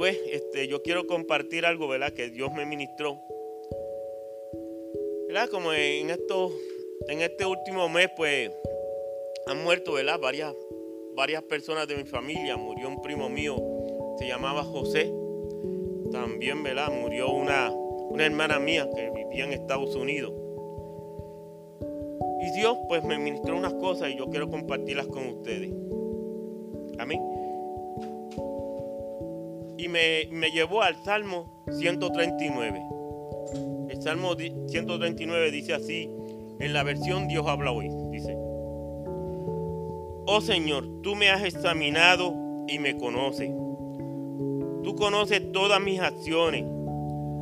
pues este, yo quiero compartir algo, ¿verdad? Que Dios me ministró. ¿Verdad? Como en, esto, en este último mes, pues han muerto, ¿verdad? Varias, varias personas de mi familia. Murió un primo mío, se llamaba José. También, ¿verdad? Murió una, una hermana mía que vivía en Estados Unidos. Y Dios pues me ministró unas cosas y yo quiero compartirlas con ustedes. Amén. Me llevó al Salmo 139. El Salmo 139 dice así, en la versión Dios habla hoy, dice, Oh Señor, tú me has examinado y me conoces. Tú conoces todas mis acciones.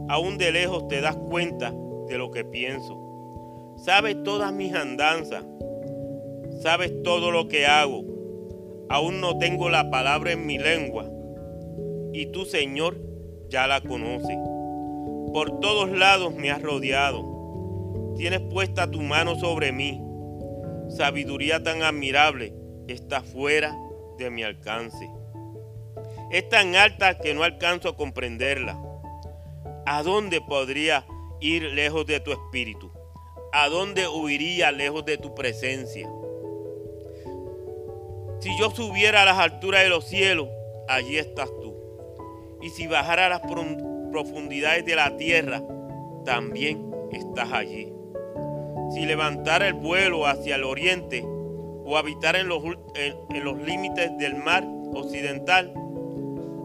Aún de lejos te das cuenta de lo que pienso. Sabes todas mis andanzas. Sabes todo lo que hago. Aún no tengo la palabra en mi lengua. Y tú, Señor, ya la conoces. Por todos lados me has rodeado. Tienes puesta tu mano sobre mí. Sabiduría tan admirable está fuera de mi alcance. Es tan alta que no alcanzo a comprenderla. ¿A dónde podría ir lejos de tu espíritu? ¿A dónde huiría lejos de tu presencia? Si yo subiera a las alturas de los cielos, allí estás tú. Y si bajara a las profundidades de la tierra, también estás allí. Si levantara el vuelo hacia el oriente o habitar en los, en los límites del mar occidental,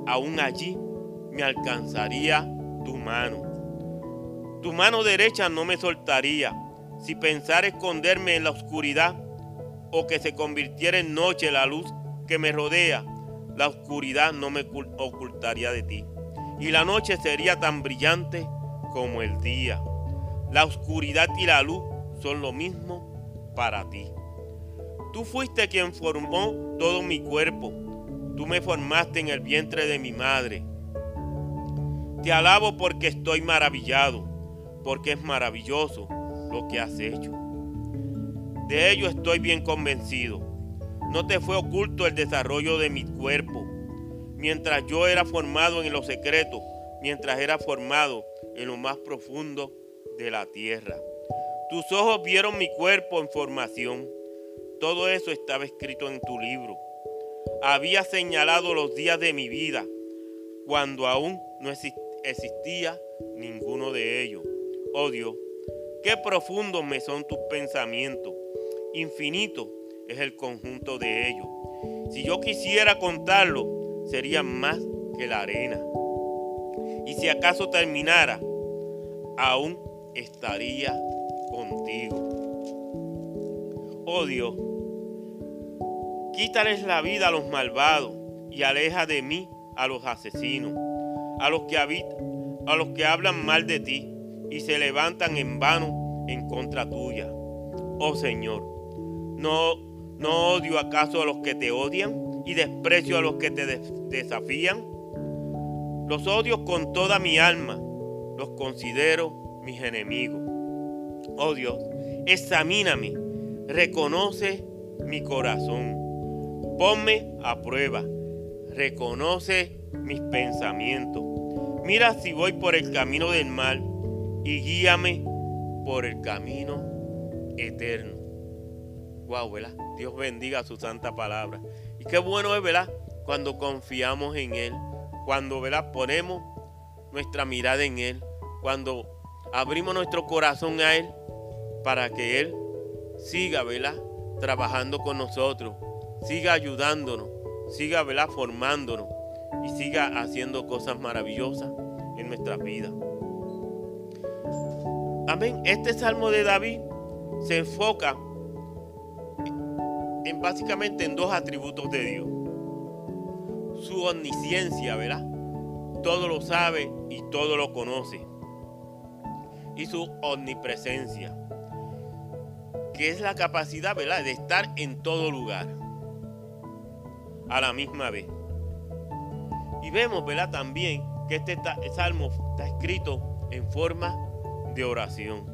aún allí me alcanzaría tu mano. Tu mano derecha no me soltaría. Si pensara esconderme en la oscuridad o que se convirtiera en noche la luz que me rodea, la oscuridad no me ocultaría de ti. Y la noche sería tan brillante como el día. La oscuridad y la luz son lo mismo para ti. Tú fuiste quien formó todo mi cuerpo. Tú me formaste en el vientre de mi madre. Te alabo porque estoy maravillado, porque es maravilloso lo que has hecho. De ello estoy bien convencido. No te fue oculto el desarrollo de mi cuerpo, mientras yo era formado en lo secreto, mientras era formado en lo más profundo de la tierra. Tus ojos vieron mi cuerpo en formación. Todo eso estaba escrito en tu libro había señalado los días de mi vida cuando aún no existía ninguno de ellos. Oh Dios, qué profundos me son tus pensamientos. Infinito es el conjunto de ellos. Si yo quisiera contarlo, sería más que la arena. Y si acaso terminara, aún estaría contigo. Oh Dios, Quítales la vida a los malvados y aleja de mí a los asesinos, a los que habitan, a los que hablan mal de ti y se levantan en vano en contra tuya. Oh Señor, no, no odio acaso a los que te odian y desprecio a los que te desafían. Los odio con toda mi alma, los considero mis enemigos. Oh Dios, examíname, reconoce mi corazón Ponme a prueba. Reconoce mis pensamientos. Mira si voy por el camino del mal y guíame por el camino eterno. Wow, ¿verdad? Dios bendiga su santa palabra. Y qué bueno es, ¿verdad? Cuando confiamos en Él. Cuando, ¿verdad? Ponemos nuestra mirada en Él. Cuando abrimos nuestro corazón a Él para que Él siga, ¿verdad? Trabajando con nosotros siga ayudándonos, siga ¿verdad? formándonos y siga haciendo cosas maravillosas en nuestras vidas. Amén. Este salmo de David se enfoca en básicamente en dos atributos de Dios. Su omnisciencia, ¿verdad? Todo lo sabe y todo lo conoce. Y su omnipresencia, que es la capacidad, ¿verdad?, de estar en todo lugar a la misma vez. Y vemos, ¿verdad? También que este salmo está escrito en forma de oración.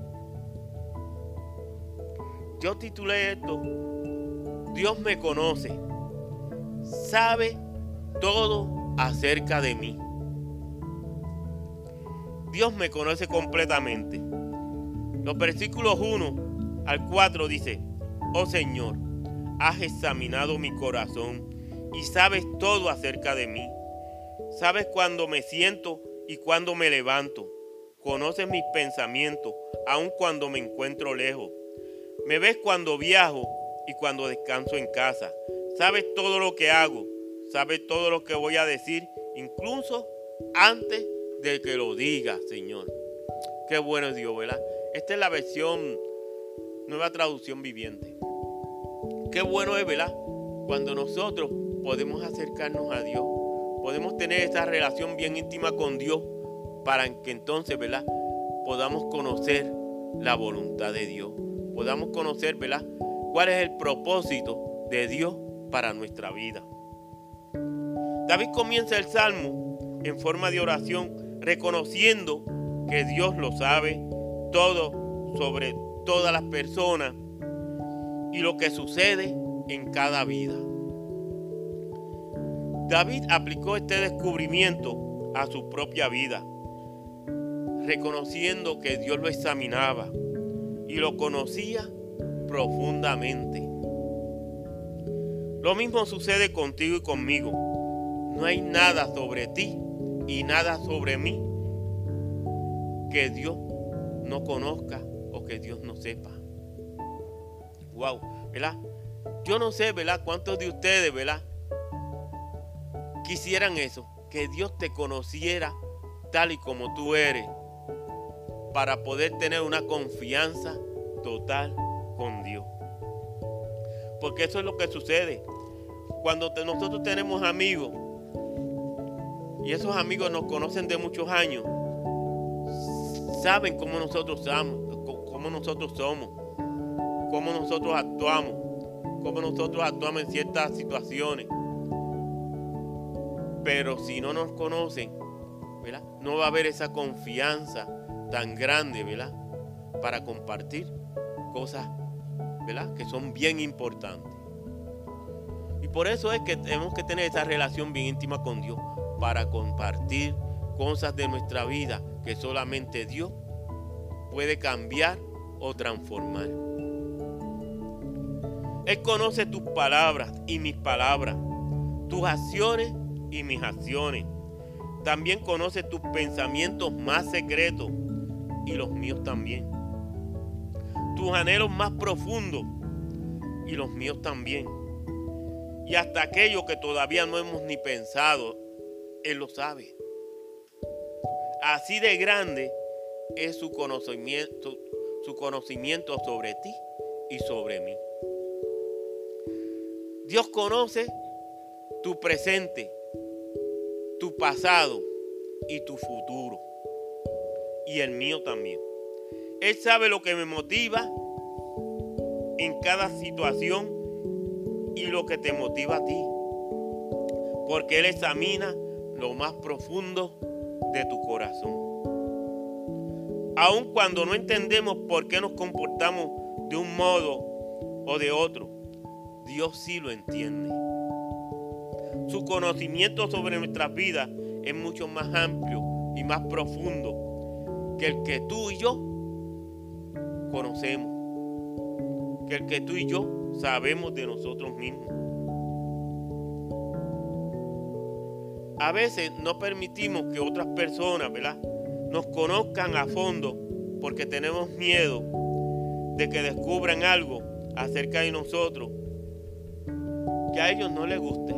Yo titulé esto, Dios me conoce, sabe todo acerca de mí. Dios me conoce completamente. Los versículos 1 al 4 dice, oh Señor, has examinado mi corazón y sabes todo acerca de mí. Sabes cuando me siento y cuando me levanto. Conoces mis pensamientos, aun cuando me encuentro lejos. Me ves cuando viajo y cuando descanso en casa. Sabes todo lo que hago, sabes todo lo que voy a decir, incluso antes de que lo diga, Señor. Qué bueno es Dios, ¿verdad? Esta es la versión, nueva traducción viviente. Qué bueno es, ¿verdad? Cuando nosotros podemos acercarnos a Dios, podemos tener esa relación bien íntima con Dios para que entonces, ¿verdad? Podamos conocer la voluntad de Dios, podamos conocer, ¿verdad? ¿Cuál es el propósito de Dios para nuestra vida? David comienza el salmo en forma de oración, reconociendo que Dios lo sabe todo sobre todas las personas y lo que sucede en cada vida. David aplicó este descubrimiento a su propia vida, reconociendo que Dios lo examinaba y lo conocía profundamente. Lo mismo sucede contigo y conmigo. No hay nada sobre ti y nada sobre mí que Dios no conozca o que Dios no sepa. Wow, ¿verdad? Yo no sé, ¿verdad? ¿Cuántos de ustedes, ¿verdad? Quisieran eso, que Dios te conociera tal y como tú eres, para poder tener una confianza total con Dios. Porque eso es lo que sucede. Cuando nosotros tenemos amigos, y esos amigos nos conocen de muchos años, saben cómo nosotros somos, cómo nosotros somos, cómo nosotros actuamos, cómo nosotros actuamos en ciertas situaciones. Pero si no nos conocen, ¿verdad? No va a haber esa confianza tan grande, ¿verdad? Para compartir cosas, ¿verdad? Que son bien importantes. Y por eso es que tenemos que tener esa relación bien íntima con Dios para compartir cosas de nuestra vida que solamente Dios puede cambiar o transformar. Él conoce tus palabras y mis palabras, tus acciones y mis acciones. También conoce tus pensamientos más secretos y los míos también. Tus anhelos más profundos y los míos también. Y hasta aquello que todavía no hemos ni pensado, Él lo sabe. Así de grande es su conocimiento, su conocimiento sobre ti y sobre mí. Dios conoce tu presente, tu pasado y tu futuro. Y el mío también. Él sabe lo que me motiva en cada situación y lo que te motiva a ti. Porque Él examina lo más profundo de tu corazón. Aun cuando no entendemos por qué nos comportamos de un modo o de otro, Dios sí lo entiende. Su conocimiento sobre nuestras vidas es mucho más amplio y más profundo que el que tú y yo conocemos, que el que tú y yo sabemos de nosotros mismos. A veces no permitimos que otras personas, ¿verdad? Nos conozcan a fondo porque tenemos miedo de que descubran algo acerca de nosotros que a ellos no les guste.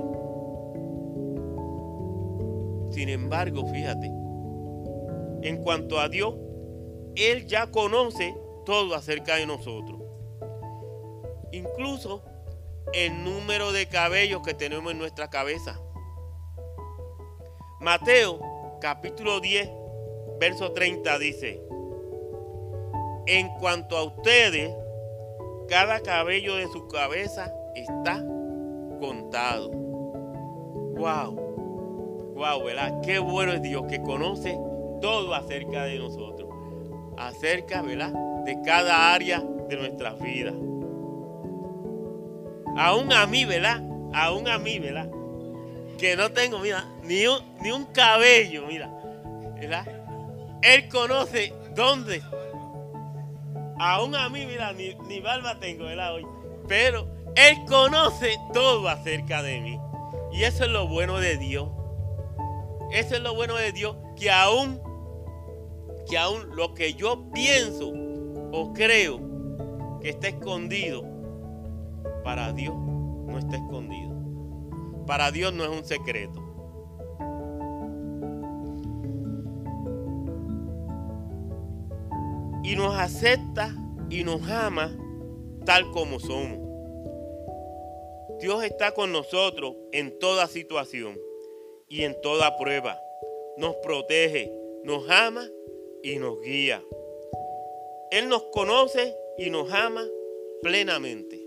Sin embargo, fíjate, en cuanto a Dios, Él ya conoce todo acerca de nosotros. Incluso el número de cabellos que tenemos en nuestra cabeza. Mateo capítulo 10, verso 30 dice, en cuanto a ustedes, cada cabello de su cabeza está contado. Wow, wow, ¿verdad? Qué bueno es Dios que conoce todo acerca de nosotros, acerca, ¿verdad? De cada área de nuestras vidas. Aún a mí, ¿verdad? Aún a mí, ¿verdad? Que no tengo, mira, ni un, ni un cabello, mira, ¿verdad? Él conoce dónde. Aún a mí, mira, ni, ni barba tengo, ¿verdad? Hoy. Pero Él conoce todo acerca de mí. Y eso es lo bueno de Dios. Eso es lo bueno de Dios, que aún, que aún lo que yo pienso o creo que está escondido, para Dios no está escondido. Para Dios no es un secreto. y nos acepta y nos ama tal como somos. Dios está con nosotros en toda situación y en toda prueba. Nos protege, nos ama y nos guía. Él nos conoce y nos ama plenamente,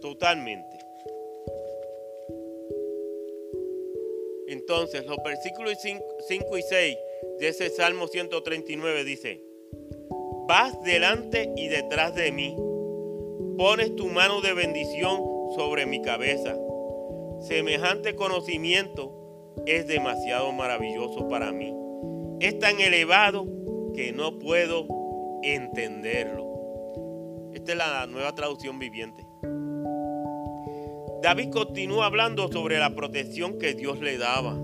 totalmente. Entonces, los versículos 5 y 6 de ese Salmo 139 dice, vas delante y detrás de mí. Pones tu mano de bendición sobre mi cabeza. Semejante conocimiento es demasiado maravilloso para mí. Es tan elevado que no puedo entenderlo. Esta es la nueva traducción viviente. David continúa hablando sobre la protección que Dios le daba.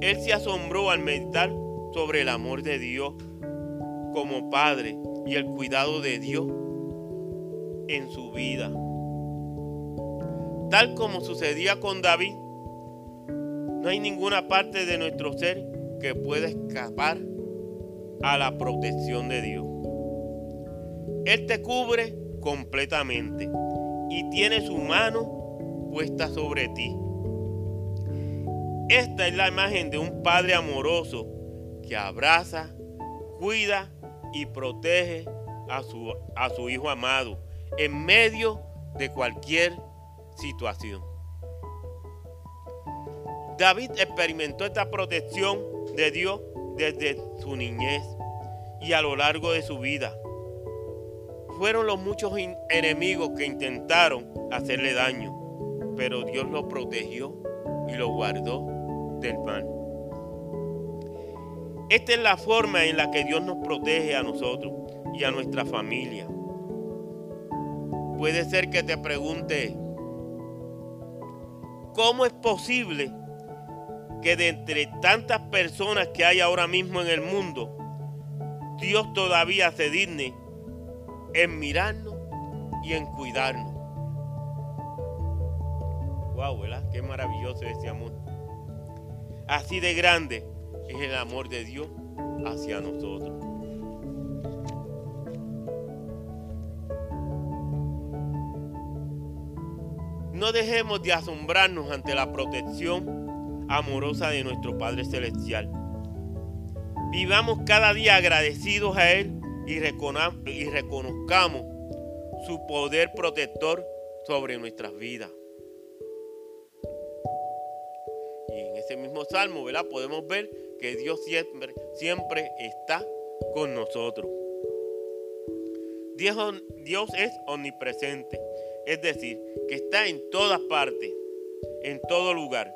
Él se asombró al meditar sobre el amor de Dios como padre y el cuidado de Dios en su vida. Tal como sucedía con David, no hay ninguna parte de nuestro ser que pueda escapar a la protección de Dios. Él te cubre completamente y tiene su mano puesta sobre ti. Esta es la imagen de un padre amoroso que abraza, cuida y protege a su, a su hijo amado en medio de cualquier situación. David experimentó esta protección de Dios desde su niñez y a lo largo de su vida. Fueron los muchos enemigos que intentaron hacerle daño, pero Dios lo protegió y lo guardó del mal. Esta es la forma en la que Dios nos protege a nosotros y a nuestra familia. Puede ser que te pregunte, ¿cómo es posible que de entre tantas personas que hay ahora mismo en el mundo, Dios todavía se digne en mirarnos y en cuidarnos? Wow, ¿verdad? Qué maravilloso ese amor. Así de grande es el amor de Dios hacia nosotros. No dejemos de asombrarnos ante la protección amorosa de nuestro Padre Celestial. Vivamos cada día agradecidos a Él y, reconozcamos su poder protector sobre nuestras vidas. Y en ese mismo salmo, ¿verdad? Podemos ver que Dios siempre, siempre está con nosotros. Dios, Dios es omnipresente, es decir, que está en todas partes, en todo lugar.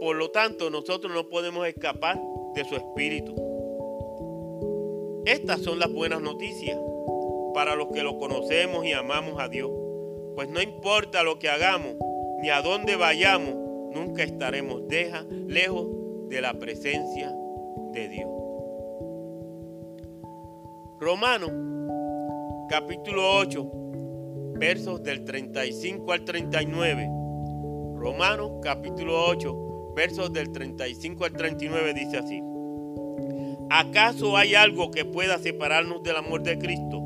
Por lo tanto, nosotros no podemos escapar de su espíritu. Estas son las buenas noticias para los que lo conocemos y amamos a Dios. Pues no importa lo que hagamos ni a dónde vayamos, nunca estaremos lejos de la presencia de Dios. Romanos capítulo 8, versos del 35 al 39. Romanos capítulo 8, versos del 35 al 39 dice así. ¿Acaso hay algo que pueda separarnos del amor de Cristo?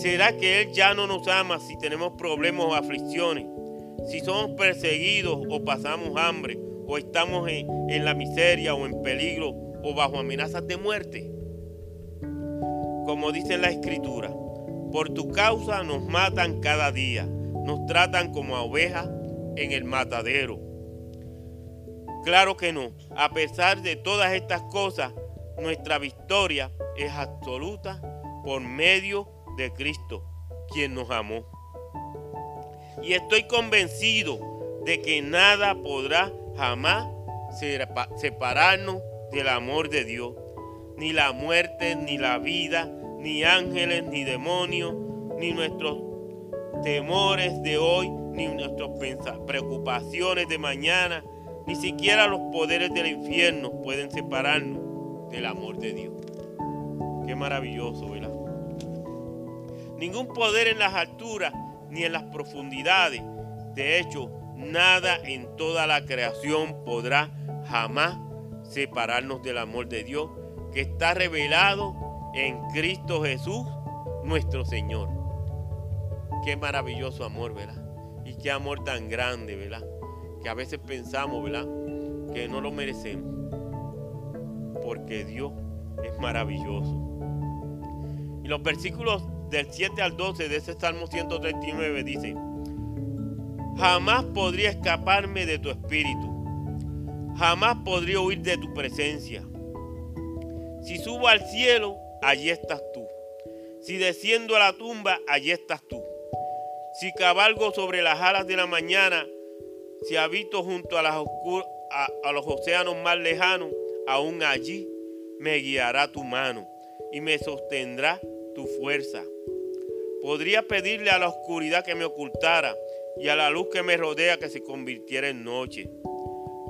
¿Será que Él ya no nos ama si tenemos problemas o aflicciones? si somos perseguidos o pasamos hambre, o estamos en, la miseria o en peligro o bajo amenazas de muerte. Como dice la escritura, por tu causa nos matan cada día, nos tratan como a ovejas en el matadero. Claro que no, a pesar de todas estas cosas, nuestra victoria es absoluta por medio de Cristo, quien nos amó y estoy convencido de que nada podrá jamás separarnos del amor de Dios. Ni la muerte, ni la vida, ni ángeles, ni demonios, ni nuestros temores de hoy, ni nuestras preocupaciones de mañana, ni siquiera los poderes del infierno pueden separarnos del amor de Dios. Qué maravilloso, ¿verdad? Ningún poder en las alturas ni en las profundidades. De hecho, nada en toda la creación podrá jamás separarnos del amor de Dios que está revelado en Cristo Jesús, nuestro Señor. Qué maravilloso amor, ¿verdad? Y qué amor tan grande, ¿verdad? Que a veces pensamos, ¿verdad? Que no lo merecemos. Porque Dios es maravilloso. Y los versículos del 7 al 12 de ese Salmo 139 dice, jamás podría escaparme de tu espíritu, jamás podría huir de tu presencia. Si subo al cielo, allí estás tú. Si desciendo a la tumba, allí estás tú. Si cabalgo sobre las alas de la mañana, si habito junto a, los océanos más lejanos, aún allí me guiará tu mano y me sostendrá tu fuerza. Podría pedirle a la oscuridad que me ocultara y a la luz que me rodea que se convirtiera en noche.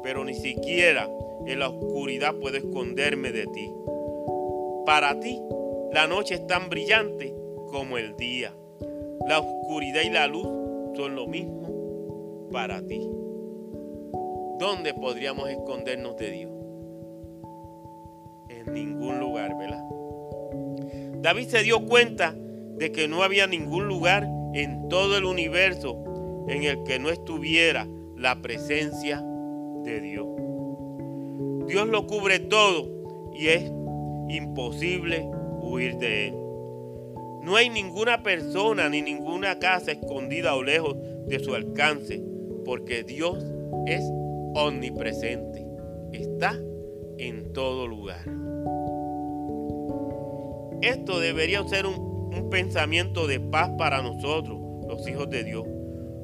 Pero ni siquiera en la oscuridad puedo esconderme de ti. Para ti, la noche es tan brillante como el día. La oscuridad y la luz son lo mismo para ti. ¿Dónde podríamos escondernos de Dios? En ningún lugar, ¿verdad? David se dio cuenta de que no había ningún lugar en todo el universo en el que no estuviera la presencia de Dios. Dios lo cubre todo y es imposible huir de él. No hay ninguna persona ni ninguna casa escondida o lejos de su alcance, porque Dios es omnipresente. Está en todo lugar. Esto debería ser un pensamiento de paz para nosotros, los hijos de Dios.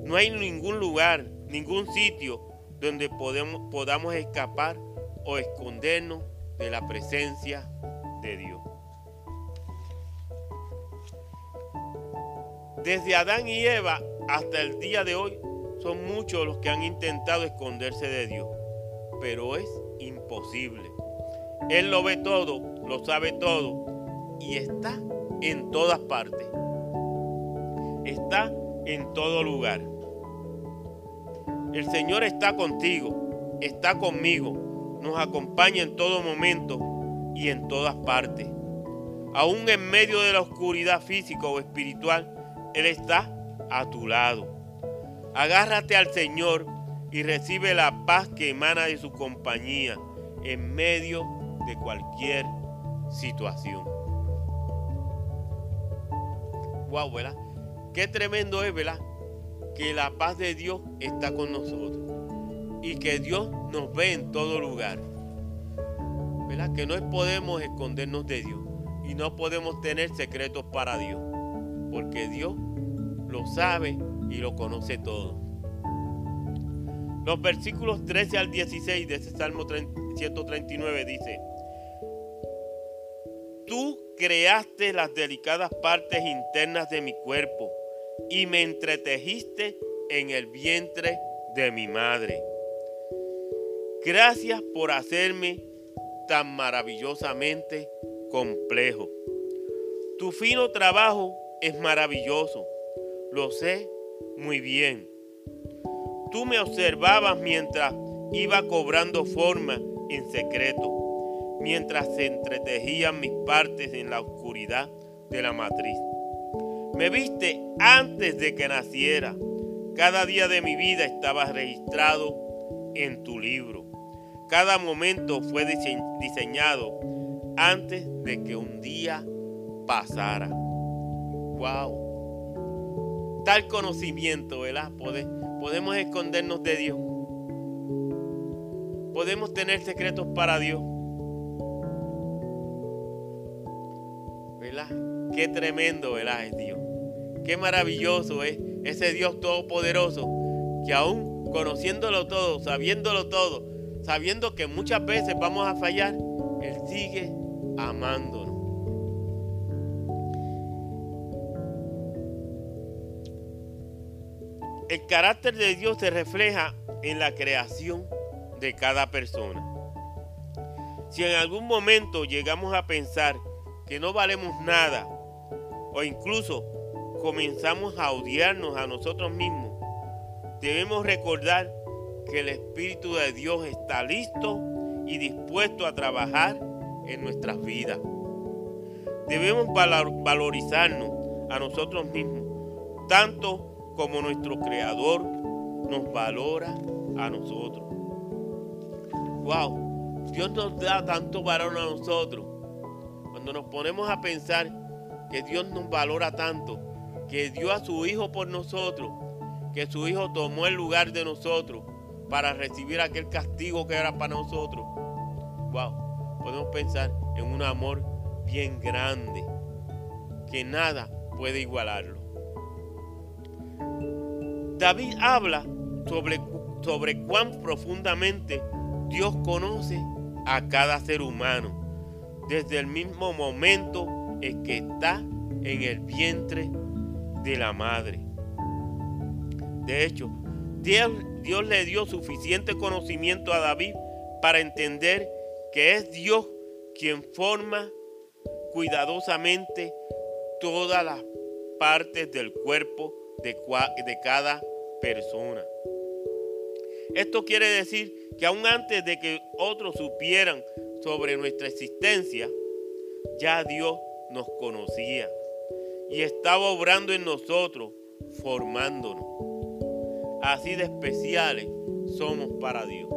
No hay ningún lugar, ningún sitio donde podamos escapar o escondernos de la presencia de Dios. Desde Adán y Eva hasta el día de hoy son muchos los que han intentado esconderse de Dios, pero es imposible. Él lo ve todo, lo sabe todo y está en todas partes. Está en todo lugar. El Señor está contigo, está conmigo, nos acompaña en todo momento y en todas partes. Aún en medio de la oscuridad física o espiritual, Él está a tu lado. Agárrate al Señor y recibe la paz que emana de su compañía en medio de cualquier situación wow, ¿verdad? Qué tremendo es, ¿verdad? Que la paz de Dios está con nosotros y que Dios nos ve en todo lugar. ¿Verdad? Que no podemos escondernos de Dios y no podemos tener secretos para Dios, porque Dios lo sabe y lo conoce todo. Los versículos 13 al 16 de ese Salmo 139 dice, Tú creaste las delicadas partes internas de mi cuerpo y me entretejiste en el vientre de mi madre. Gracias por hacerme tan maravillosamente complejo. Tu fino trabajo es maravilloso, lo sé muy bien. Tú me observabas mientras iba cobrando forma en secreto mientras se entretejían mis partes en la oscuridad de la matriz. Me viste antes de que naciera. Cada día de mi vida estaba registrado en tu libro. Cada momento fue diseñado antes de que un día pasara. Wow. Tal conocimiento, ¿verdad? Podemos escondernos de Dios. Podemos tener secretos para Dios. Qué tremendo, ¿verdad? Es Dios. Qué maravilloso es ese Dios todopoderoso que aún conociéndolo todo, sabiéndolo todo, sabiendo que muchas veces vamos a fallar, Él sigue amándonos. El carácter de Dios se refleja en la creación de cada persona. Si en algún momento llegamos a pensar que no valemos nada o incluso comenzamos a odiarnos a nosotros mismos, debemos recordar que el Espíritu de Dios está listo y dispuesto a trabajar en nuestras vidas. Debemos valorizarnos a nosotros mismos, tanto como nuestro Creador nos valora a nosotros. Wow, Dios nos da tanto valor a nosotros. Cuando nos ponemos a pensar que Dios nos valora tanto, que dio a su Hijo por nosotros, que su Hijo tomó el lugar de nosotros para recibir aquel castigo que era para nosotros. Wow, podemos pensar en un amor bien grande, que nada puede igualarlo. David habla sobre, sobre cuán profundamente Dios conoce a cada ser humano desde el mismo momento en que está en el vientre de la madre. De hecho, Dios, Dios le dio suficiente conocimiento a David para entender que es Dios quien forma cuidadosamente todas las partes del cuerpo de, de cada persona. Esto quiere decir que aún antes de que otros supieran sobre nuestra existencia, ya Dios nos conocía y estaba obrando en nosotros, formándonos. Así de especiales somos para Dios.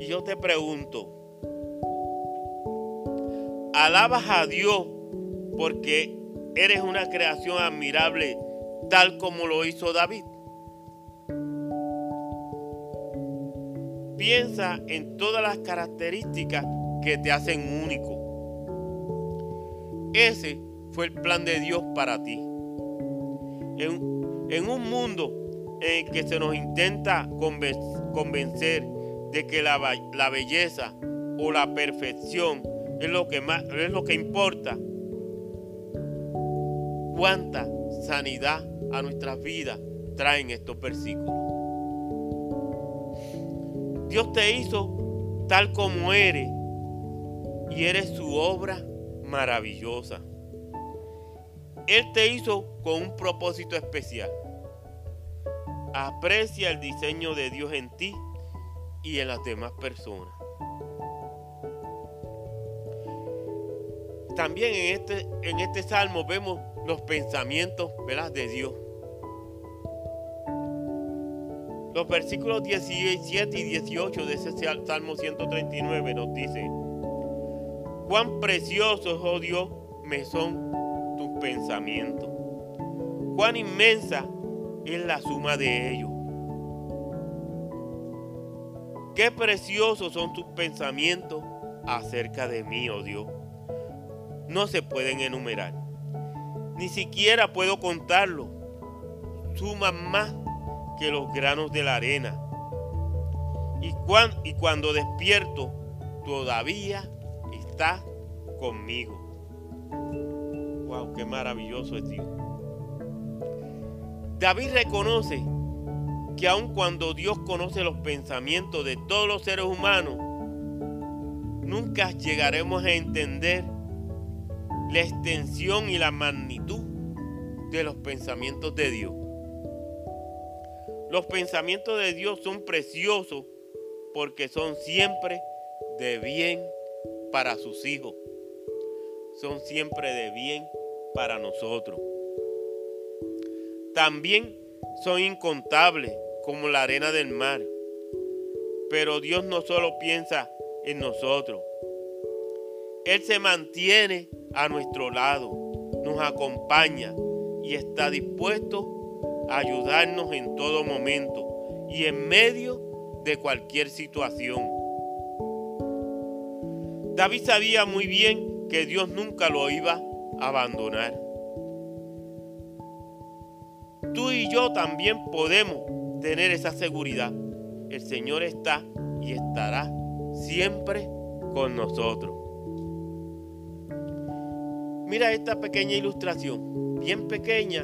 Y yo te pregunto, ¿alabas a Dios porque eres una creación admirable tal como lo hizo David? Piensa en todas las características que te hacen único. Ese fue el plan de Dios para ti. En, un mundo en que se nos intenta convencer de que la, la belleza o la perfección es lo que más es lo que importa. Cuánta sanidad a nuestras vidas traen estos versículos. Dios te hizo tal como eres y eres su obra maravillosa. Él te hizo con un propósito especial. Aprecia el diseño de Dios en ti y en las demás personas. También en este, en este salmo vemos los pensamientos de Dios. Los versículos 17 y 18 de ese Salmo 139 nos dicen, cuán preciosos, oh Dios, me son tus pensamientos. Cuán inmensa es la suma de ellos. Qué preciosos son tus pensamientos acerca de mí, oh Dios. No se pueden enumerar. Ni siquiera puedo contarlo. Suman más que los granos de la arena. Y, y cuando despierto, todavía está conmigo. ¡Wow! ¡Qué maravilloso es Dios! David reconoce que aun cuando Dios conoce los pensamientos de todos los seres humanos, nunca llegaremos a entender la extensión y la magnitud de los pensamientos de Dios. Los pensamientos de Dios son preciosos porque son siempre de bien para sus hijos. Son siempre de bien para nosotros. También son incontables como la arena del mar. Pero Dios no solo piensa en nosotros. Él se mantiene a nuestro lado, nos acompaña y está dispuesto ayudarnos en todo momento y en medio de cualquier situación. David sabía muy bien que Dios nunca lo iba a abandonar. Tú y yo también podemos tener esa seguridad. El Señor está y estará siempre con nosotros. Mira esta pequeña ilustración, bien pequeña,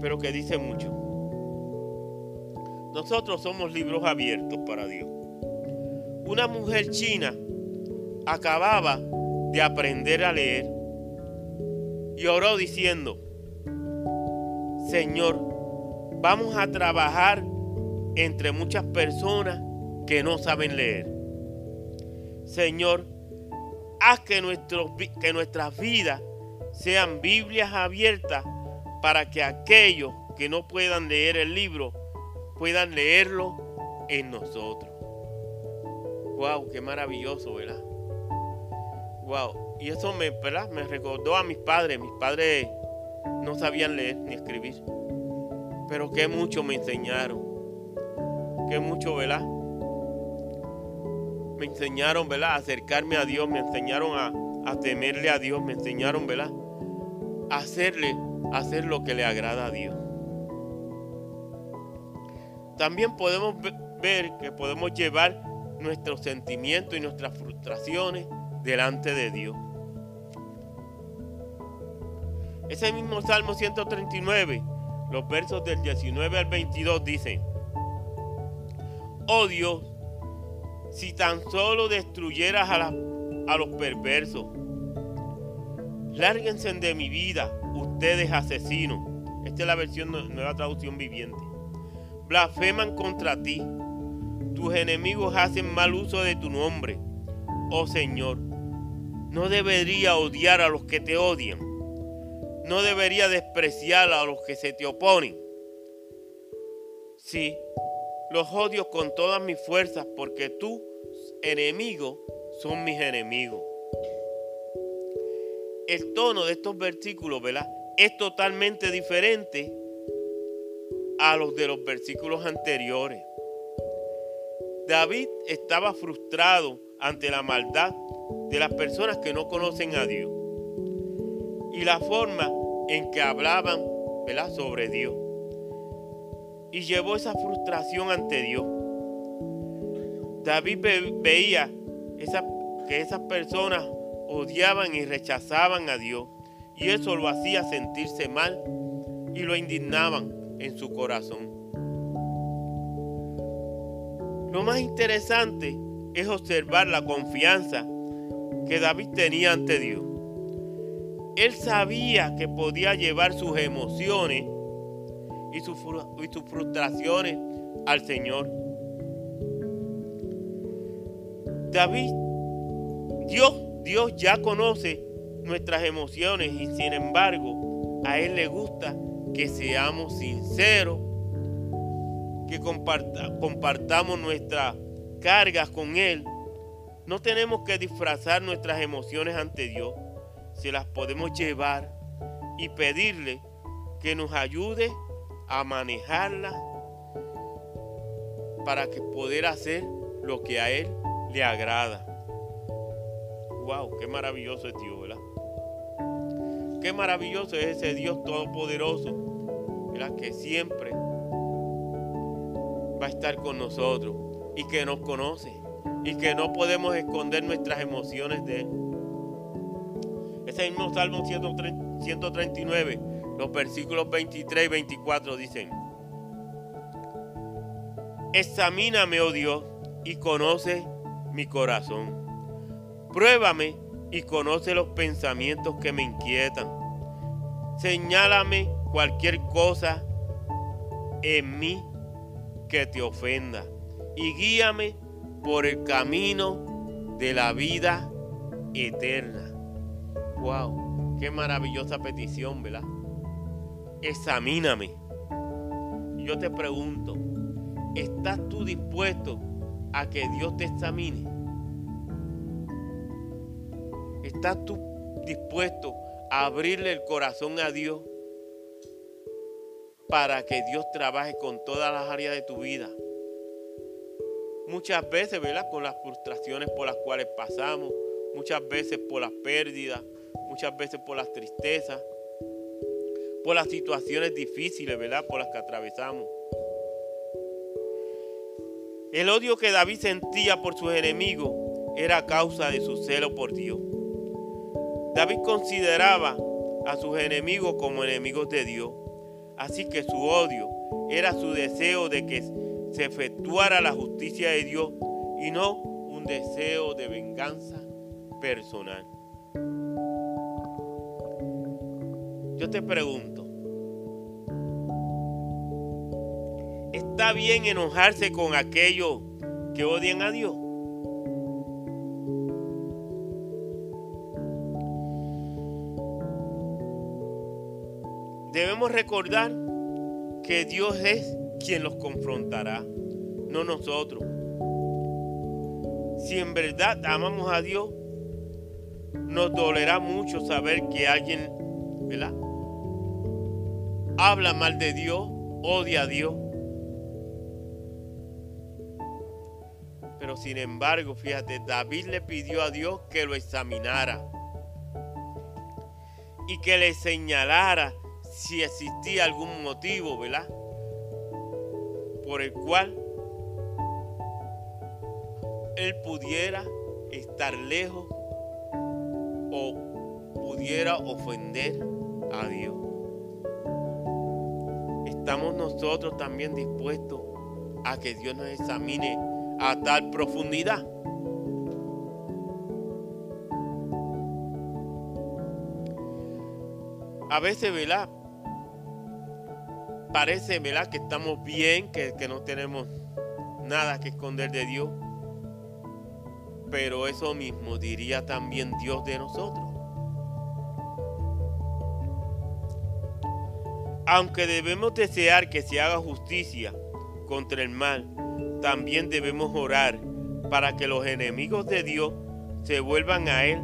pero que dice mucho. Nosotros somos libros abiertos para Dios. Una mujer china acababa de aprender a leer y oró diciendo, Señor, vamos a trabajar entre muchas personas que no saben leer. Señor, haz que, nuestras vidas sean Biblias abiertas para que aquellos que no puedan leer el libro puedan leerlo en nosotros. Wow, qué maravilloso, ¿verdad? Wow, y eso me, ¿verdad? me recordó a mis padres. Mis padres no sabían leer ni escribir, pero qué mucho me enseñaron. Qué mucho, ¿verdad? Me enseñaron, ¿verdad? A acercarme a Dios, me enseñaron a, a temerle a Dios, me enseñaron, ¿verdad? A hacerle, a hacer lo que le agrada a Dios. También podemos ver que podemos llevar nuestros sentimientos y nuestras frustraciones delante de Dios. Ese mismo Salmo 139, los versos del 19 al 22 dicen, Oh Dios, si tan solo destruyeras a, los perversos, lárguense de mi vida, ustedes asesinos. Esta es la versión nueva traducción viviente. Blasfeman contra ti. Tus enemigos hacen mal uso de tu nombre. Oh Señor, no debería odiar a los que te odian. No debería despreciar a los que se te oponen. Sí, los odio con todas mis fuerzas porque tus enemigos son mis enemigos. El tono de estos versículos, ¿verdad? Es totalmente diferente a los de los versículos anteriores. David estaba frustrado ante la maldad de las personas que no conocen a Dios y la forma en que hablaban sobre Dios. Y llevó esa frustración ante Dios. David veía que esas personas odiaban y rechazaban a Dios y eso lo hacía sentirse mal y lo indignaban en su corazón. Lo más interesante es observar la confianza que David tenía ante Dios. Él sabía que podía llevar sus emociones y sus, frustraciones al Señor. David, Dios, Dios ya conoce nuestras emociones y sin embargo a Él le gusta que seamos sinceros, que compartamos nuestras cargas con Él no tenemos que disfrazar nuestras emociones ante Dios, se las podemos llevar y pedirle que nos ayude a manejarlas para que poder hacer lo que a Él le agrada. Wow, qué maravilloso es Dios, ¿verdad? Qué maravilloso es ese Dios todopoderoso, ¿verdad? Que siempre va a estar con nosotros y que nos conoce y que no podemos esconder nuestras emociones de Él. Ese mismo Salmo 139, los versículos 23 y 24 dicen, Examíname, oh Dios, y conoce mi corazón. Pruébame y conoce los pensamientos que me inquietan. Señálame cualquier cosa en mí que te ofenda y guíame por el camino de la vida eterna. Wow, qué maravillosa petición, ¿verdad? Examíname. Yo te pregunto, ¿estás tú dispuesto a que Dios te examine? ¿Estás tú dispuesto a abrirle el corazón a Dios para que Dios trabaje con todas las áreas de tu vida? Muchas veces, ¿verdad? Con las frustraciones por las cuales pasamos, muchas veces por las pérdidas, muchas veces por las tristezas, por las situaciones difíciles, ¿verdad? Por las que atravesamos. El odio que David sentía por sus enemigos era causa de su celo por Dios. David consideraba a sus enemigos como enemigos de Dios, así que su odio era su deseo de que se efectuara la justicia de Dios y no un deseo de venganza personal. Yo te pregunto, ¿está bien enojarse con aquellos que odian a Dios? Debemos recordar que Dios es quien los confrontará, no nosotros. Si en verdad amamos a Dios, nos dolerá mucho saber que alguien, ¿verdad? Habla mal de Dios, odia a Dios. Pero sin embargo, fíjate, David le pidió a Dios que lo examinara y que le señalara si existía algún motivo, ¿verdad? Por el cual él pudiera estar lejos o pudiera ofender a Dios. ¿Estamos nosotros también dispuestos a que Dios nos examine a tal profundidad? A veces, ¿verdad? Parece, ¿verdad? Que estamos bien, que, que no tenemos nada que esconder de Dios. Pero eso mismo diría también Dios de nosotros. Aunque debemos desear que se haga justicia contra el mal, también debemos orar para que los enemigos de Dios se vuelvan a Él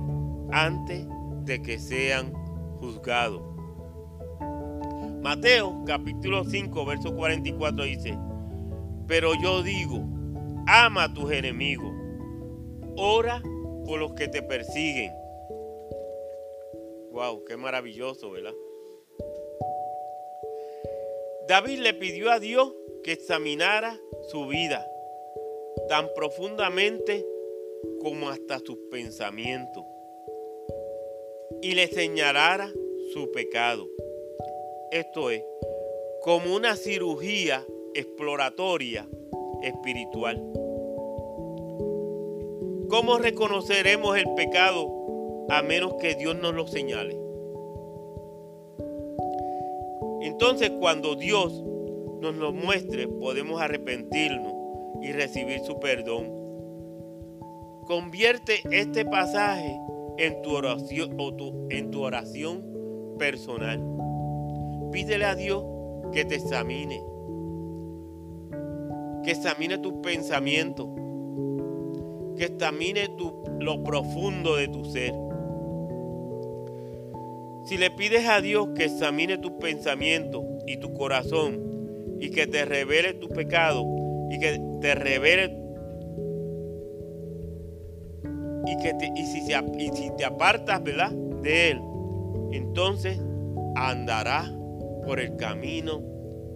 antes de que sean juzgados. Mateo capítulo 5, verso 44 dice, pero yo digo, ama a tus enemigos, ora por los que te persiguen. Wow, qué maravilloso, ¿verdad? David le pidió a Dios que examinara su vida tan profundamente como hasta sus pensamientos y le señalara su pecado. Esto es, como una cirugía exploratoria espiritual. ¿Cómo reconoceremos el pecado a menos que Dios nos lo señale? Entonces cuando Dios nos lo muestre, podemos arrepentirnos y recibir su perdón. Convierte este pasaje en tu oración, personal. Pídele a Dios que te examine, que examine tus pensamientos, que examine tu, lo profundo de tu ser si le pides a Dios que examine tus pensamientos y tu corazón y que te revele tu pecado y que te revele y que si, y si te apartas ¿verdad? de él, entonces andarás por el camino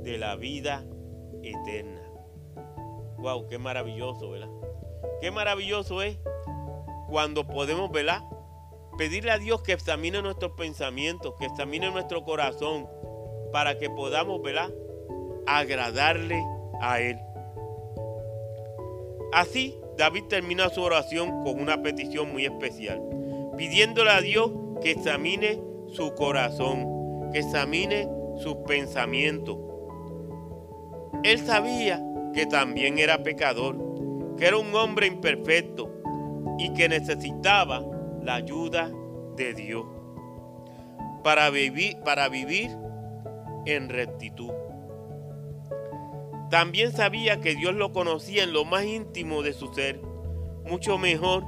de la vida eterna. Wow, qué maravilloso, ¿verdad? Qué maravilloso es cuando podemos, ¿verdad? Pedirle a Dios que examine nuestros pensamientos, que examine nuestro corazón, para que podamos, ¿verdad? Agradarle a Él. Así, David termina su oración con una petición muy especial, pidiéndole a Dios que examine su corazón, que examine sus pensamientos. Él sabía que también era pecador, que era un hombre imperfecto y que necesitaba la ayuda de Dios para vivir, para vivir en rectitud. También sabía que Dios lo conocía en lo más íntimo de su ser, mucho mejor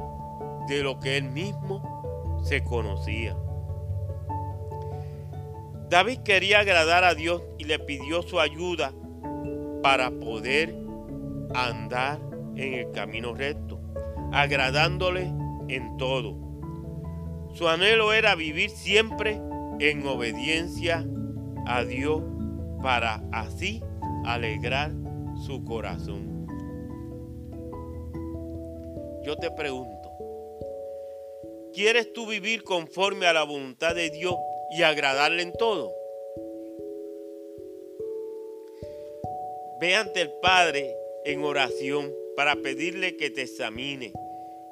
de lo que él mismo se conocía. David quería agradar a Dios y le pidió su ayuda para poder andar en el camino recto, agradándole en todo. Su anhelo era vivir siempre en obediencia a Dios para así alegrar su corazón. Yo te pregunto, ¿quieres tú vivir conforme a la voluntad de Dios y agradarle en todo? Ve ante el Padre en oración para pedirle que te examine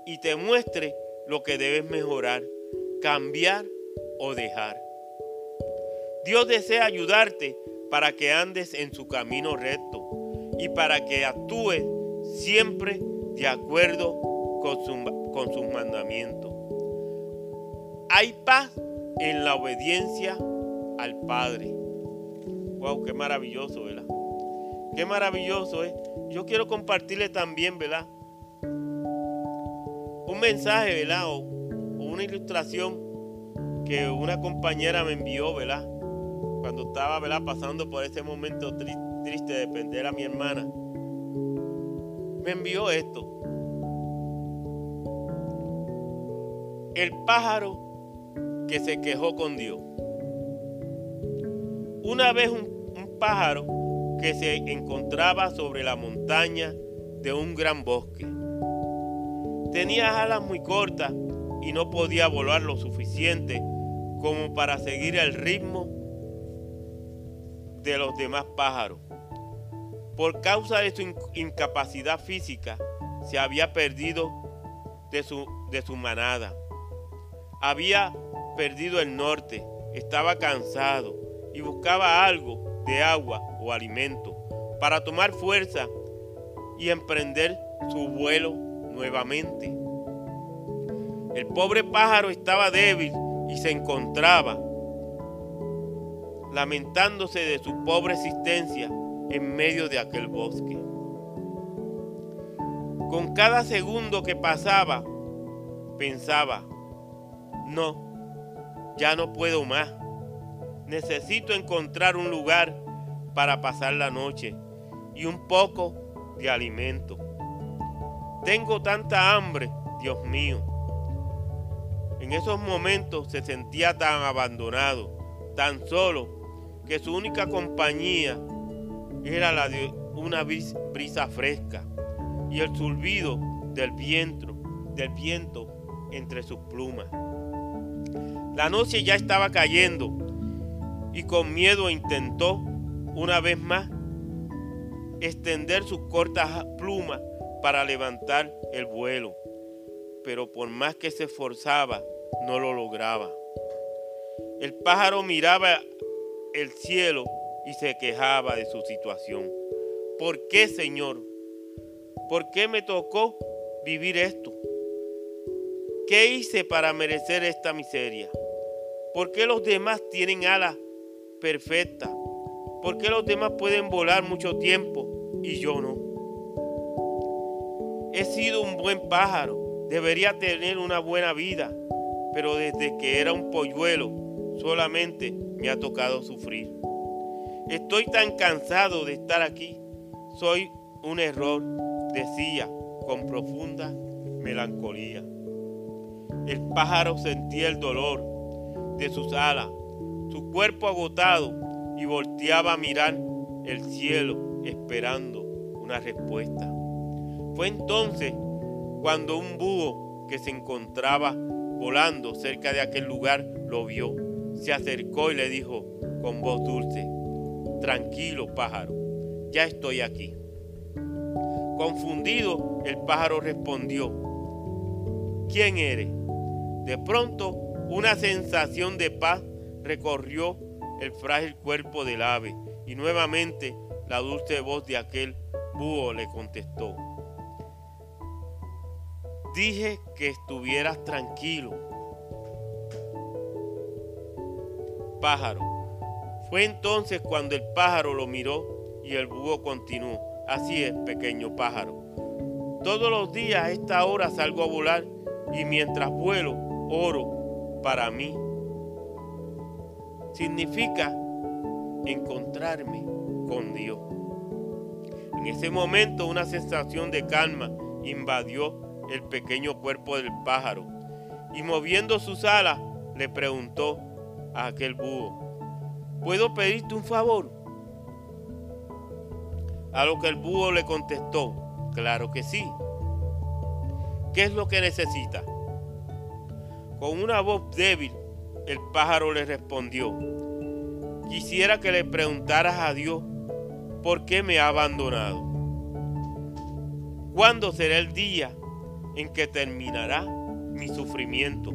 y te muestre lo que debes mejorar, cambiar o dejar. Dios desea ayudarte para que andes en su camino recto y para que actúes siempre de acuerdo con, con sus mandamientos. Hay paz en la obediencia al Padre. Wow, qué maravilloso, ¿verdad? Qué maravilloso es. Yo quiero compartirle también, ¿verdad? Un mensaje, ¿verdad? Una ilustración que una compañera me envió, ¿verdad? Cuando estaba, ¿verdad? Pasando por ese momento triste de perder a mi hermana. Me envió esto. El pájaro que se quejó con Dios. Una vez un pájaro que se encontraba sobre la montaña de un gran bosque. Tenía alas muy cortas y no podía volar lo suficiente como para seguir el ritmo de los demás pájaros. Por causa de su incapacidad física, se había perdido de su, de su manada. Había perdido el norte, estaba cansado y buscaba algo de agua o alimento para tomar fuerza y emprender su vuelo nuevamente. El pobre pájaro estaba débil y se encontraba lamentándose de su pobre existencia en medio de aquel bosque. Con cada segundo que pasaba, pensaba, no, ya no puedo más necesito encontrar un lugar para pasar la noche y un poco de alimento. Tengo tanta hambre, Dios mío. En esos momentos se sentía tan abandonado, tan solo, que su única compañía era la de una brisa fresca y el zumbido del viento, del viento entre sus plumas. La noche ya estaba cayendo y con miedo intentó una vez más extender sus cortas plumas para levantar el vuelo, pero por más que se esforzaba, no lo lograba. El pájaro miraba el cielo y se quejaba de su situación. ¿Por qué, Señor? ¿Por qué me tocó vivir esto? ¿Qué hice para merecer esta miseria? ¿Por qué los demás tienen alas perfecta. ¿Por qué los demás pueden volar mucho tiempo y yo no? He sido un buen pájaro, debería tener una buena vida, pero desde que era un polluelo solamente me ha tocado sufrir. Estoy tan cansado de estar aquí. Soy un error, decía con profunda melancolía. El pájaro sentía el dolor de sus alas su cuerpo agotado y volteaba a mirar el cielo esperando una respuesta. Fue entonces cuando un búho que se encontraba volando cerca de aquel lugar lo vio. Se acercó y le dijo con voz dulce, tranquilo pájaro, ya estoy aquí. Confundido, el pájaro respondió, ¿quién eres? De pronto, una sensación de paz recorrió el frágil cuerpo del ave y nuevamente la dulce voz de aquel búho le contestó. Dije que estuvieras tranquilo. Pájaro. Fue entonces cuando el pájaro lo miró y el búho continuó. Así es, pequeño pájaro. Todos los días a esta hora salgo a volar y mientras vuelo oro para mí significa encontrarme con Dios. En ese momento una sensación de calma invadió el pequeño cuerpo del pájaro y moviendo sus alas le preguntó a aquel búho, ¿puedo pedirte un favor? A lo que el búho le contestó, claro que sí. ¿Qué es lo que necesita? Con una voz débil, el pájaro le respondió, quisiera que le preguntaras a Dios por qué me ha abandonado. ¿Cuándo será el día en que terminará mi sufrimiento?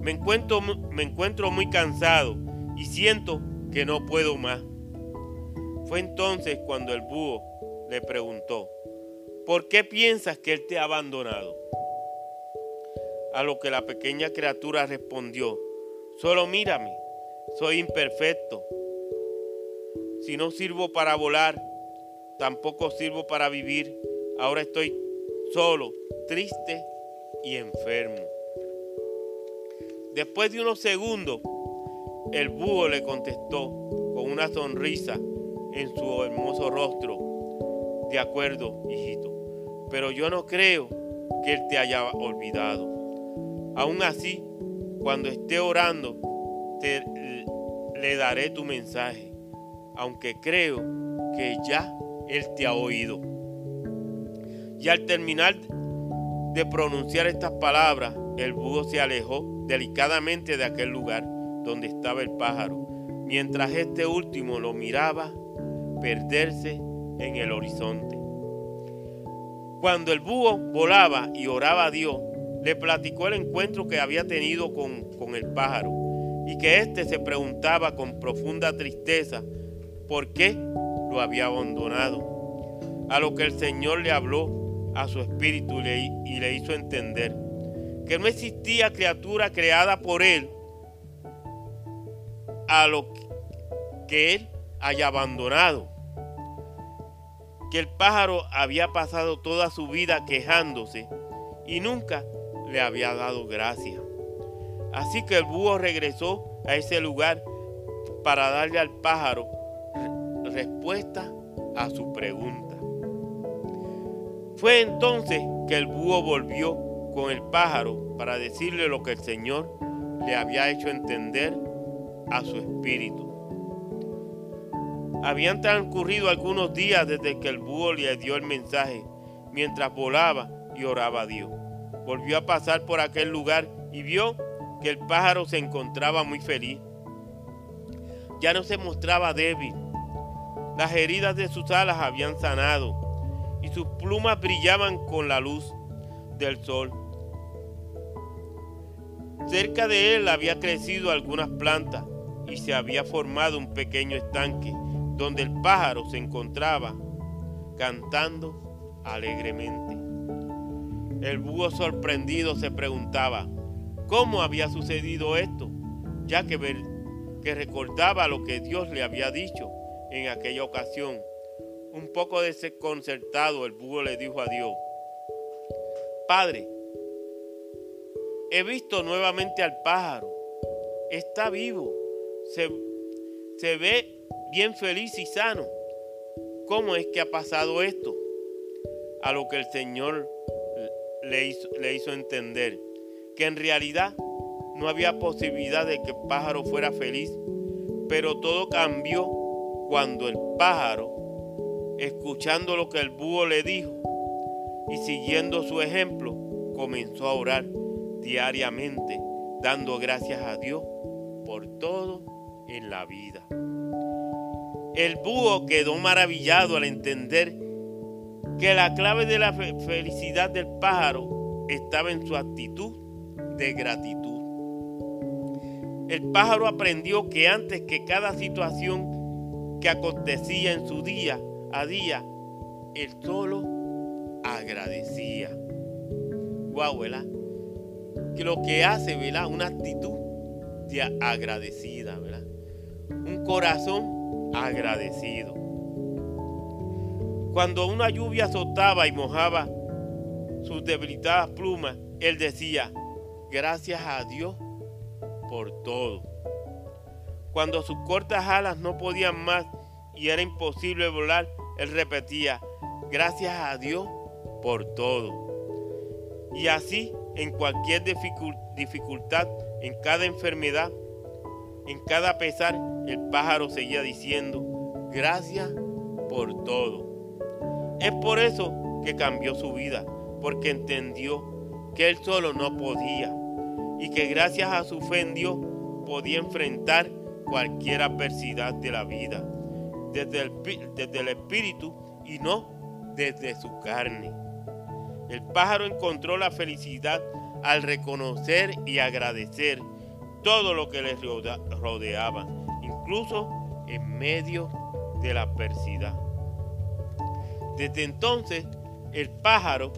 Me encuentro, me encuentro muy cansado y siento que no puedo más. Fue entonces cuando el búho le preguntó, ¿por qué piensas que él te ha abandonado? A lo que la pequeña criatura respondió, solo mírame, soy imperfecto. Si no sirvo para volar, tampoco sirvo para vivir. Ahora estoy solo, triste y enfermo. Después de unos segundos, el búho le contestó con una sonrisa en su hermoso rostro. De acuerdo, hijito, pero yo no creo que él te haya olvidado. Aún así, cuando esté orando, te, le daré tu mensaje, aunque creo que ya él te ha oído. Y al terminar de pronunciar estas palabras, el búho se alejó delicadamente de aquel lugar donde estaba el pájaro, mientras este último lo miraba perderse en el horizonte. Cuando el búho volaba y oraba a Dios, le platicó el encuentro que había tenido con, con el pájaro y que éste se preguntaba con profunda tristeza por qué lo había abandonado. A lo que el Señor le habló a su espíritu y le hizo entender que no existía criatura creada por él a lo que él haya abandonado. Que el pájaro había pasado toda su vida quejándose y nunca le había dado gracia. Así que el búho regresó a ese lugar para darle al pájaro respuesta a su pregunta. Fue entonces que el búho volvió con el pájaro para decirle lo que el Señor le había hecho entender a su espíritu. Habían transcurrido algunos días desde que el búho le dio el mensaje mientras volaba y oraba a Dios. Volvió a pasar por aquel lugar y vio que el pájaro se encontraba muy feliz. Ya no se mostraba débil. Las heridas de sus alas habían sanado y sus plumas brillaban con la luz del sol. Cerca de él había crecido algunas plantas y se había formado un pequeño estanque donde el pájaro se encontraba cantando alegremente. El búho sorprendido se preguntaba cómo había sucedido esto, ya que, que recordaba lo que Dios le había dicho en aquella ocasión. Un poco desconcertado, el búho le dijo a Dios, Padre, He visto nuevamente al pájaro. Está vivo. Se, se ve bien feliz y sano. ¿Cómo es que ha pasado esto? A lo que el Señor le hizo, le hizo entender que en realidad no había posibilidad de que el pájaro fuera feliz, pero todo cambió cuando el pájaro, escuchando lo que el búho le dijo y siguiendo su ejemplo, comenzó a orar diariamente, dando gracias a Dios por todo en la vida. El búho quedó maravillado al entender que la clave de la felicidad del pájaro estaba en su actitud de gratitud. El pájaro aprendió que antes que cada situación que acontecía en su día a día, él solo agradecía. Guau, que lo que hace, ¿verdad? Una actitud de agradecida, ¿verdad? Un corazón agradecido. Cuando una lluvia azotaba y mojaba sus debilitadas plumas, él decía, gracias a Dios por todo. Cuando sus cortas alas no podían más y era imposible volar, él repetía, gracias a Dios por todo. Y así en cualquier dificultad, en cada enfermedad, En cada pesar, el pájaro seguía diciendo, gracias por todo. Es por eso que cambió su vida, porque entendió que él solo no podía y que gracias a su fe en Dios podía enfrentar cualquier adversidad de la vida, desde el, desde el espíritu y no desde su carne. El pájaro encontró la felicidad al reconocer y agradecer todo lo que le rodeaba, incluso en medio de la adversidad. Desde entonces, el pájaro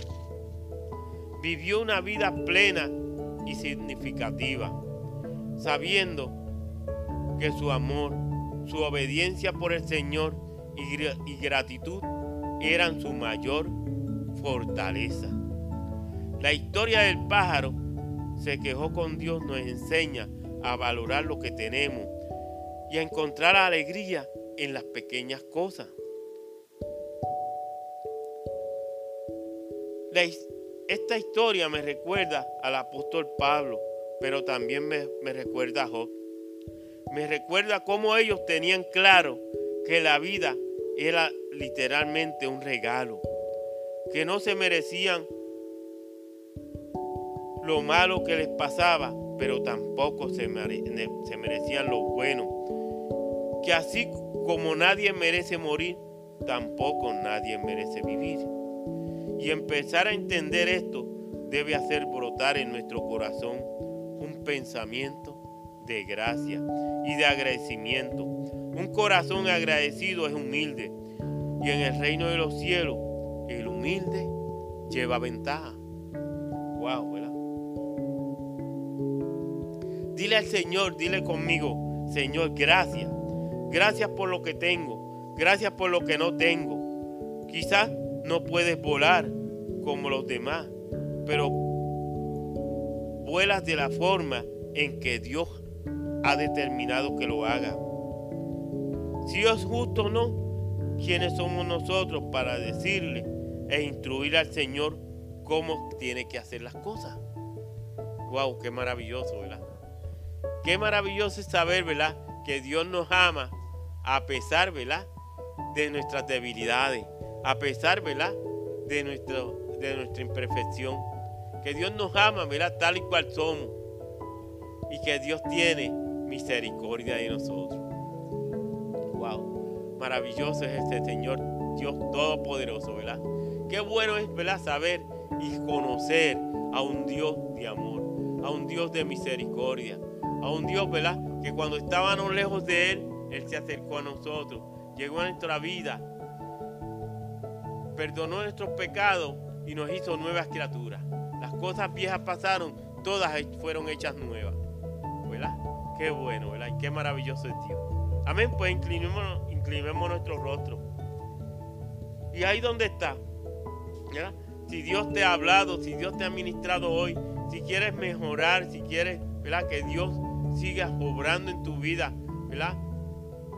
vivió una vida plena y significativa, sabiendo que su amor, su obediencia por el Señor y, gratitud eran su mayor fortaleza. La historia del pájaro se quejó con Dios nos enseña a valorar lo que tenemos y a encontrar alegría en las pequeñas cosas. esta historia me recuerda al apóstol Pablo, pero también me, recuerda a Job. Me recuerda cómo ellos tenían claro que la vida era literalmente un regalo, que no se merecían lo malo que les pasaba, pero tampoco se, merecían lo bueno. Que así como nadie merece morir, tampoco nadie merece vivir. Y empezar a entender esto debe hacer brotar en nuestro corazón un pensamiento de gracia y de agradecimiento. Un corazón agradecido es humilde y en el reino de los cielos el humilde lleva ventaja. Wow, ¿verdad? Dile al Señor, dile conmigo, Señor, gracias. Gracias por lo que tengo. Gracias por lo que no tengo. Quizás no puedes volar como los demás, pero vuelas de la forma en que Dios ha determinado que lo haga. Si es justo o no, ¿quiénes somos nosotros para decirle e instruir al Señor cómo tiene que hacer las cosas? Wow, qué maravilloso, ¿verdad? Qué maravilloso es saber, ¿verdad? Que Dios nos ama a pesar, ¿verdad? De nuestras debilidades, a pesar, ¿verdad? De, nuestro, de nuestra imperfección. Que Dios nos ama, ¿verdad? Tal y cual somos. Y que Dios tiene misericordia de nosotros. Wow, maravilloso es este Señor Dios Todopoderoso, ¿verdad? Qué bueno es, ¿verdad? Saber y conocer a un Dios de amor, a un Dios de misericordia, a un Dios, ¿verdad? Que cuando estábamos lejos de Él, Él se acercó a nosotros, llegó a nuestra vida, perdonó nuestros pecados y nos hizo nuevas criaturas. Las cosas viejas pasaron, todas fueron hechas nuevas. ¿Verdad? Qué bueno, ¿verdad? Y qué maravilloso es Dios. Amén, pues inclinemos, inclinemos nuestro rostro. Y ahí donde está. ¿verdad? Si Dios te ha hablado, si Dios te ha ministrado hoy, si quieres mejorar, si quieres, ¿verdad? Que Dios sigas obrando en tu vida, ¿verdad?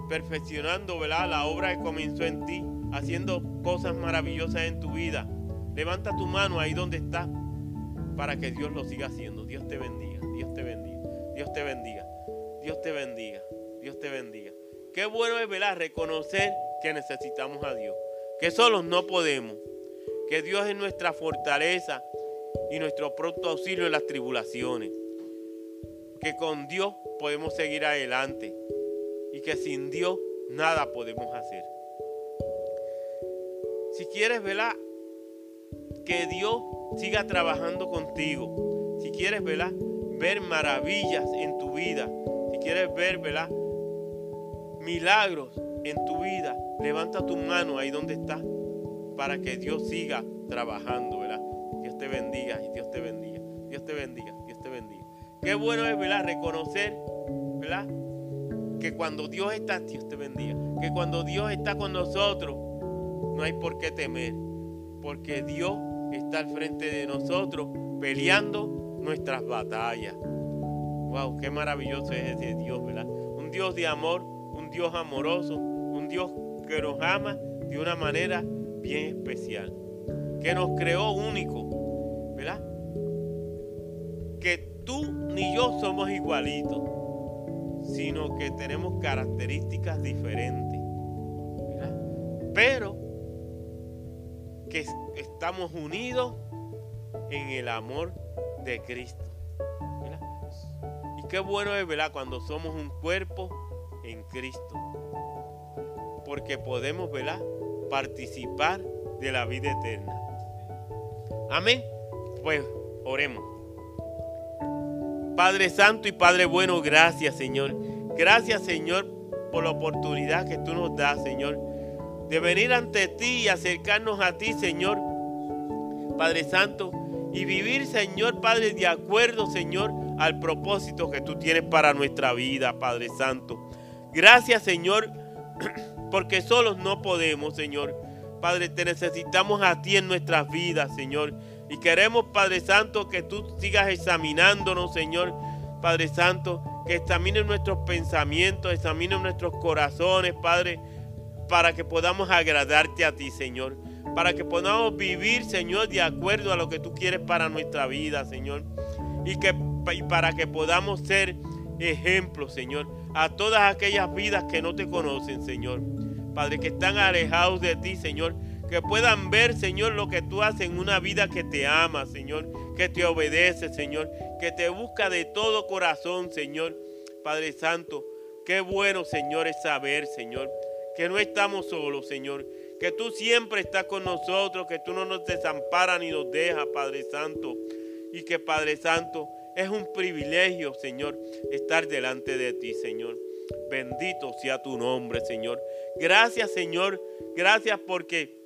Perfeccionando, ¿verdad? La obra que comenzó en ti, haciendo cosas maravillosas en tu vida. Levanta tu mano ahí donde está para que Dios lo siga haciendo. Dios te bendiga, Dios te bendiga, Dios te bendiga, Dios te bendiga, Dios te bendiga. Qué bueno es, ¿verdad? Reconocer que necesitamos a Dios, que solos no podemos, que Dios es nuestra fortaleza y nuestro pronto auxilio en las tribulaciones que con Dios podemos seguir adelante y que sin Dios nada podemos hacer. Si quieres, ¿verdad? Que Dios siga trabajando contigo. Si quieres, ¿verdad? Ver maravillas en tu vida. Quieres ver. Milagros en tu vida. Levanta tu mano ahí donde estás para que Dios siga trabajando, ¿verdad? Dios te bendiga y Dios te bendiga. Dios te bendiga. Qué bueno es, ¿verdad? Reconocer, ¿verdad? Que cuando Dios está, Dios te bendiga. Que cuando Dios está con nosotros, no hay por qué temer. Porque Dios está al frente de nosotros peleando nuestras batallas. Wow, qué maravilloso es ese Dios, ¿verdad? Un Dios de amor, un Dios amoroso, un Dios que nos ama de una manera bien especial. Que nos creó único, ¿verdad? Que tú ni yo somos igualitos. sino que tenemos características diferentes. Pero que estamos unidos en el amor de Cristo. Qué bueno es, ¿verdad? Cuando somos un cuerpo en Cristo. Porque podemos, ¿verdad? Participar de la vida eterna. Amén. Pues oremos. Padre Santo y Padre bueno, gracias Señor. Gracias Señor por la oportunidad que tú nos das, Señor, de venir ante ti y acercarnos a ti, Señor. Padre Santo, y vivir, Señor Padre, de acuerdo, Señor, al propósito que tú tienes para nuestra vida, Padre Santo. Gracias, Señor, porque solos no podemos, Señor. Padre, te necesitamos a ti en nuestras vidas, Señor. Y queremos, Padre Santo, que tú sigas examinándonos, Señor. Padre Santo, que examines nuestros pensamientos, examines nuestros corazones, Padre, para que podamos agradarte a ti, Señor para que podamos vivir, Señor, de acuerdo a lo que tú quieres para nuestra vida, Señor. Y, que, para que podamos ser ejemplos, Señor, a todas aquellas vidas que no te conocen, Señor. Padre, que están alejados de ti, Señor. Que puedan ver, Señor, lo que tú haces en una vida que te ama, Señor. Que te obedece, Señor. Que te busca de todo corazón, Señor. Padre Santo, qué bueno, Señor, es saber, Señor, que no estamos solos, Señor que tú siempre estás con nosotros, que tú no nos desamparas ni nos dejas, Padre Santo. Y que Padre Santo es un privilegio, Señor, estar delante de ti, Señor. Bendito sea tu nombre, Señor. Gracias, Señor. Gracias porque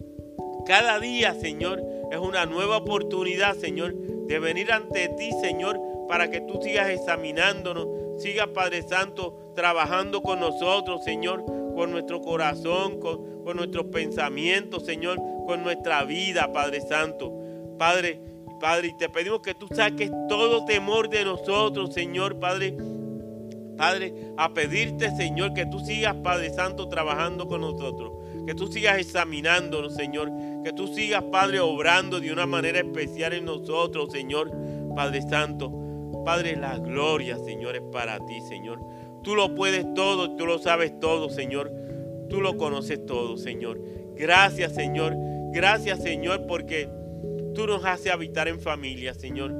cada día, Señor, es una nueva oportunidad, Señor, de venir ante ti, Señor, para que tú sigas examinándonos, sigas, Padre Santo, trabajando con nosotros, Señor, con nuestro corazón, con, con nuestros pensamientos, Señor, con nuestra vida, Padre Santo. Padre, Padre, y te pedimos que tú saques todo temor de nosotros, Señor, Padre. Padre, a pedirte, Señor, que tú sigas, Padre Santo, trabajando con nosotros. Que tú sigas examinándonos, Señor. Que tú sigas, Padre, obrando de una manera especial en nosotros, Señor, Padre Santo. Padre, la gloria, Señor, es para ti, Señor. Tú lo puedes todo, tú lo sabes todo, Señor. Tú lo conoces todo, Señor. Gracias, Señor. Gracias, Señor, porque tú nos haces habitar en familia, Señor.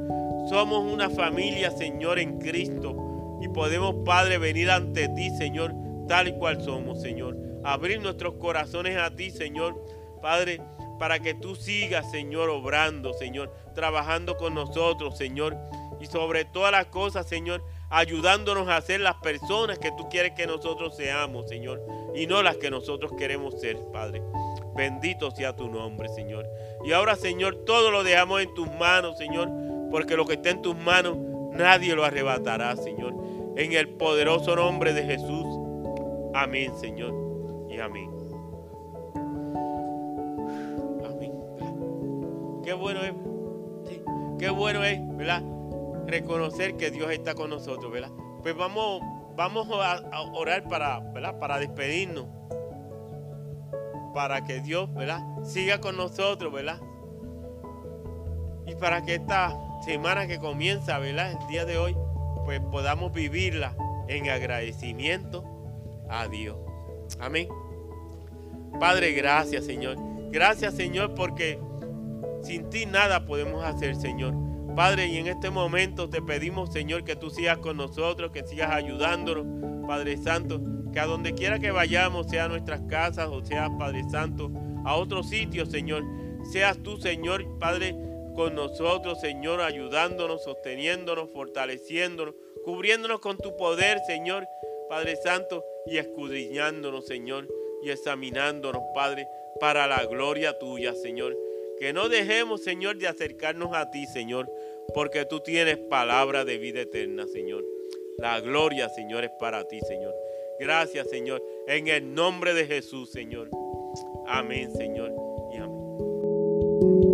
Somos una familia, Señor, en Cristo. Y podemos, Padre, venir ante ti, Señor, tal y cual somos, Señor. Abrir nuestros corazones a ti, Señor. Padre, para que tú sigas, Señor, obrando, Señor, trabajando con nosotros, Señor. Y sobre todas las cosas, Señor, ayudándonos a ser las personas que tú quieres que nosotros seamos, Señor, y no las que nosotros queremos ser, Padre. Bendito sea tu nombre, Señor. Y ahora, Señor, todo lo dejamos en tus manos, Señor, porque lo que está en tus manos nadie lo arrebatará, Señor. En el poderoso nombre de Jesús. Amén, Señor. Y amén. Amén. Qué bueno es. Qué bueno es, ¿verdad? reconocer que Dios está con nosotros, ¿verdad? Pues vamos, vamos a, orar para, ¿verdad? Para despedirnos. Para que Dios, ¿verdad? Siga con nosotros, ¿verdad? Y para que esta semana que comienza, ¿verdad? El día de hoy, pues podamos vivirla en agradecimiento a Dios. Amén. Padre, gracias, Señor. Gracias, Señor, porque sin ti nada podemos hacer, Señor. Padre, y en este momento te pedimos, Señor, que tú sigas con nosotros, que sigas ayudándonos, Padre Santo, que a donde quiera que vayamos, sea nuestras casas o sea, Padre Santo, a otro sitio, Señor, seas tú, Señor, Padre, con nosotros, Señor, ayudándonos, sosteniéndonos, fortaleciéndonos, cubriéndonos con tu poder, Señor, Padre Santo, y escudriñándonos, Señor, y examinándonos, Padre, para la gloria tuya, Señor. Que no dejemos, Señor, de acercarnos a ti, Señor, porque tú tienes palabra de vida eterna, Señor. La gloria, Señor, es para ti, Señor. Gracias, Señor. En el nombre de Jesús, Señor. Amén, Señor. Y amén.